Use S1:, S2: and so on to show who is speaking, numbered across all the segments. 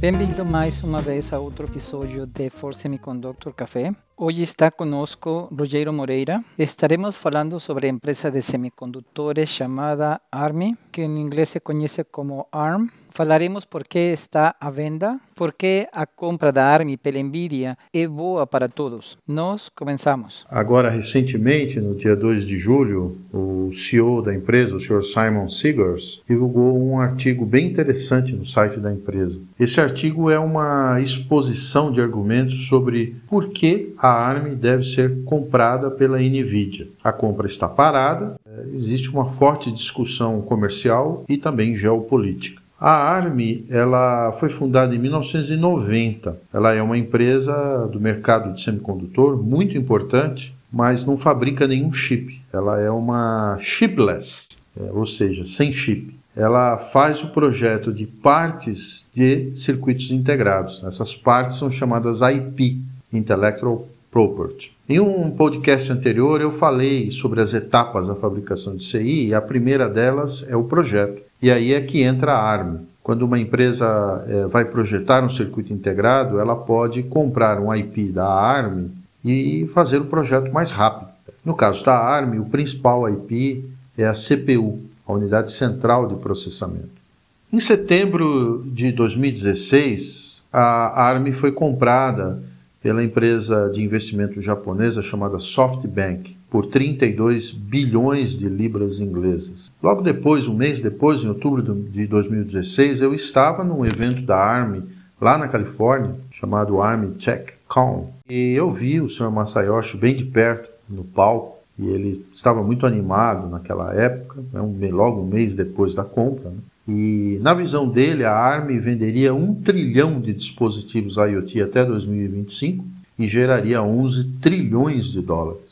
S1: Bem-vindo mais uma vez a outro episódio de For Semiconductor Café. Hoje está conosco Rogério Moreira. Estaremos falando sobre a empresa de semicondutores chamada ARMI, que em inglês se conhece como ARM. Falaremos por que está à venda, por que a compra da ARMI pela NVIDIA é boa para todos. Nós começamos.
S2: Agora, recentemente, no dia 2 de julho, o CEO da empresa, o Sr. Simon Segars, divulgou um artigo bem interessante no site da empresa. Esse artigo é uma exposição de argumentos sobre por que a ARM deve ser comprada pela NVIDIA. A compra está parada, existe uma forte discussão comercial e também geopolítica. A ARM ela foi fundada em 1990. Ela é uma empresa do mercado de semicondutor muito importante, mas não fabrica nenhum chip. Ela é uma chipless, é, ou seja, sem chip. Ela faz o projeto de partes de circuitos integrados. Essas partes são chamadas IP, Intellectual Em um podcast anterior eu falei sobre as etapas da fabricação de CI e a primeira delas é o projeto. E aí é que entra a ARM. Quando uma empresa é, vai projetar um circuito integrado, ela pode comprar um IP da ARM e fazer o projeto mais rápido. No caso da ARM, o principal IP é a CPU, a Unidade Central de Processamento. Em setembro de 2016, a ARM foi comprada pela empresa de investimento japonesa chamada SoftBank por 32 bilhões de libras inglesas. Logo depois, um mês depois, em outubro de 2016, eu estava num evento da ARM lá na Califórnia, chamado ARM Tech Con, e eu vi o Sr. Masayoshi bem de perto no palco, e ele estava muito animado naquela época, né, um, logo um mês depois da compra. Né? E na visão dele, a ARM venderia um trilhão de dispositivos IoT até 2025 e geraria 11 trilhões de dólares.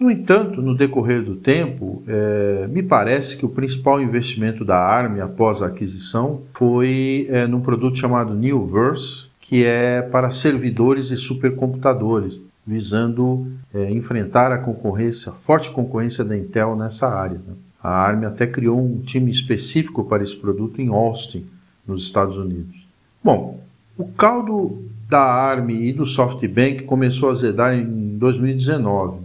S2: No entanto, no decorrer do tempo, é, me parece que o principal investimento da ARM após a aquisição foi é, num produto chamado Newverse, que é para servidores e supercomputadores, visando é, enfrentar a concorrência, a forte concorrência da Intel nessa área. Né? A ARM até criou um time específico para esse produto em Austin, nos Estados Unidos. Bom, o caldo da ARM e do SoftBank começou a azedar em 2019.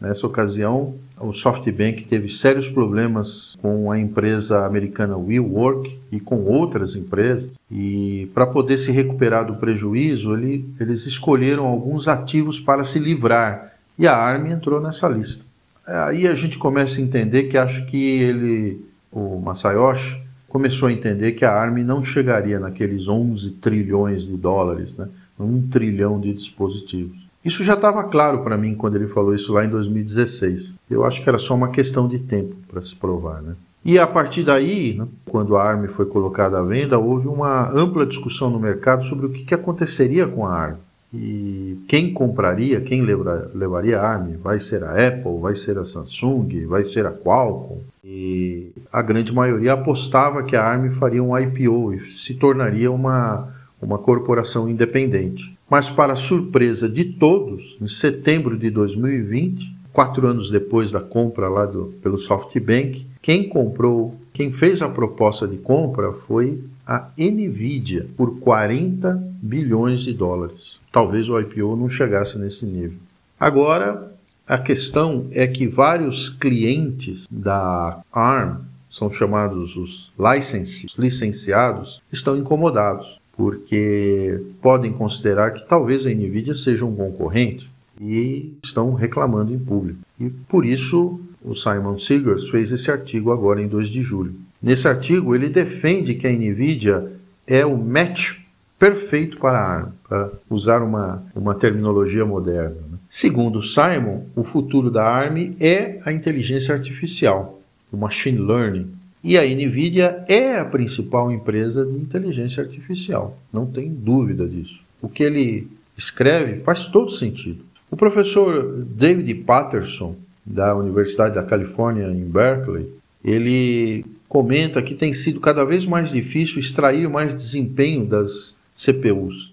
S2: Nessa ocasião, o SoftBank teve sérios problemas com a empresa americana WeWork e com outras empresas. E para poder se recuperar do prejuízo, ele, eles escolheram alguns ativos para se livrar. E a ARM entrou nessa lista. Aí a gente começa a entender que acho que ele, o Masayoshi, começou a entender que a ARM não chegaria naqueles 11 trilhões de dólares, né? um trilhão de dispositivos. Isso já estava claro para mim quando ele falou isso lá em 2016. Eu acho que era só uma questão de tempo para se provar, né? E a partir daí, né, quando a ARM foi colocada à venda, houve uma ampla discussão no mercado sobre o que, que aconteceria com a ARM. E quem compraria, quem levaria a ARM? Vai ser a Apple, vai ser a Samsung, vai ser a Qualcomm? E a grande maioria apostava que a ARM faria um IPO e se tornaria uma, uma corporação independente. Mas, para surpresa de todos, em setembro de 2020, quatro anos depois da compra lá do, pelo SoftBank, quem comprou, quem fez a proposta de compra foi a Nvidia por 40 bilhões de dólares. Talvez o IPO não chegasse nesse nível. Agora, a questão é que vários clientes da ARM, são chamados os licenses, licenciados, estão incomodados porque podem considerar que talvez a Nvidia seja um concorrente e estão reclamando em público. E por isso o Simon Segars fez esse artigo agora em 2 de julho. Nesse artigo ele defende que a Nvidia é o match perfeito para a ARM, para usar uma, uma terminologia moderna. Né? Segundo Simon, o futuro da ARM é a inteligência artificial, o machine learning, e a NVIDIA é a principal empresa de inteligência artificial, não tem dúvida disso. O que ele escreve faz todo sentido. O professor David Patterson, da Universidade da Califórnia em Berkeley, ele comenta que tem sido cada vez mais difícil extrair mais desempenho das CPUs.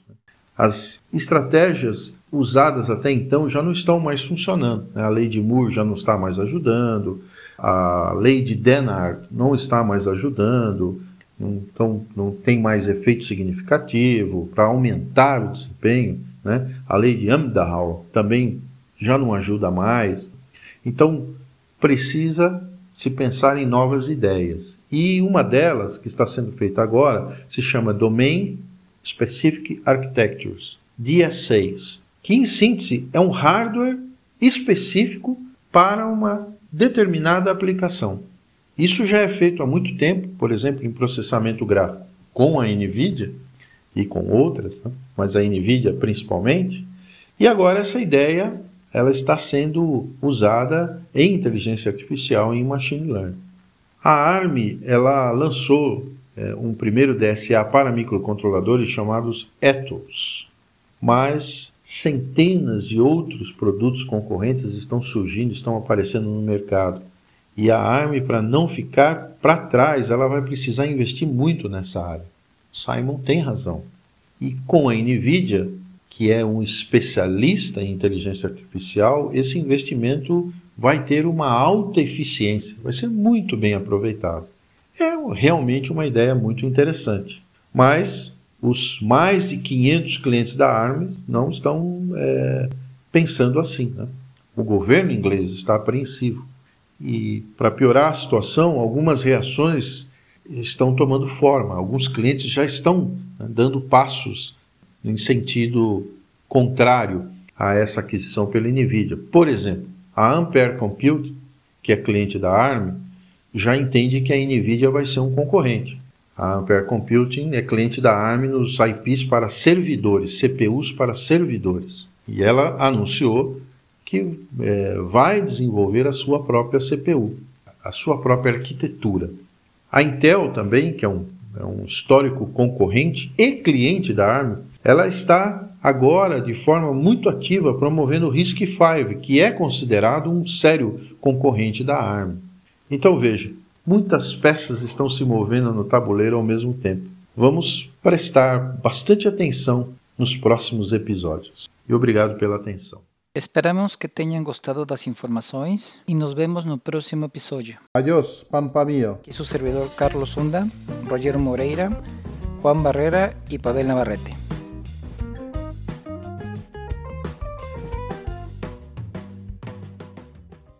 S2: As estratégias usadas até então já não estão mais funcionando. Né? A lei de Moore já não está mais ajudando, a lei de Dennard não está mais ajudando então não tem mais efeito significativo para aumentar o desempenho. Né? A lei de Amdahl também já não ajuda mais. Então precisa se pensar em novas ideias. E uma delas, que está sendo feita agora, se chama Domain Specific Architectures, DSAs, que em síntese é um hardware específico para uma determinada aplicação. Isso já é feito há muito tempo, por exemplo, em processamento gráfico com a NVIDIA e com outras, né? mas a NVIDIA principalmente. E agora essa ideia ela está sendo usada em inteligência artificial e em machine learning. A ARM ela lançou é, um primeiro DSA para microcontroladores chamados Ethos, mas centenas de outros produtos concorrentes estão surgindo, estão aparecendo no mercado. E a ARM, para não ficar para trás, ela vai precisar investir muito nessa área. Simon tem razão. E com a NVIDIA, que é um especialista em inteligência artificial, esse investimento vai ter uma alta eficiência, vai ser muito bem aproveitado. É realmente uma ideia muito interessante. Mas os mais de 500 clientes da ARM não estão é, pensando assim. Né? O governo inglês está apreensivo. E, para piorar a situação, algumas reações estão tomando forma. Alguns clientes já estão né, dando passos em sentido contrário a essa aquisição pela NVIDIA. Por exemplo, a Ampere Compute, que é cliente da ARM, já entende que a NVIDIA vai ser um concorrente. A Ampere Computing é cliente da ARM nos IPs para servidores, CPUs para servidores. E ela anunciou que é, vai desenvolver a sua própria CPU, a sua própria arquitetura. A Intel também, que é um, é um histórico concorrente e cliente da ARM, ela está agora de forma muito ativa promovendo o RISC-V, que é considerado um sério concorrente da ARM. Então veja, muitas peças estão se movendo no tabuleiro ao mesmo tempo. Vamos prestar bastante atenção nos próximos episódios. E obrigado pela atenção.
S1: Esperamos que tenham gostado das informações e nos vemos no próximo episódio.
S2: Adiós, pampa mío.
S1: Aqui seu servidor Carlos Sunda, Rogério Moreira, Juan Barrera e Pavel Navarrete.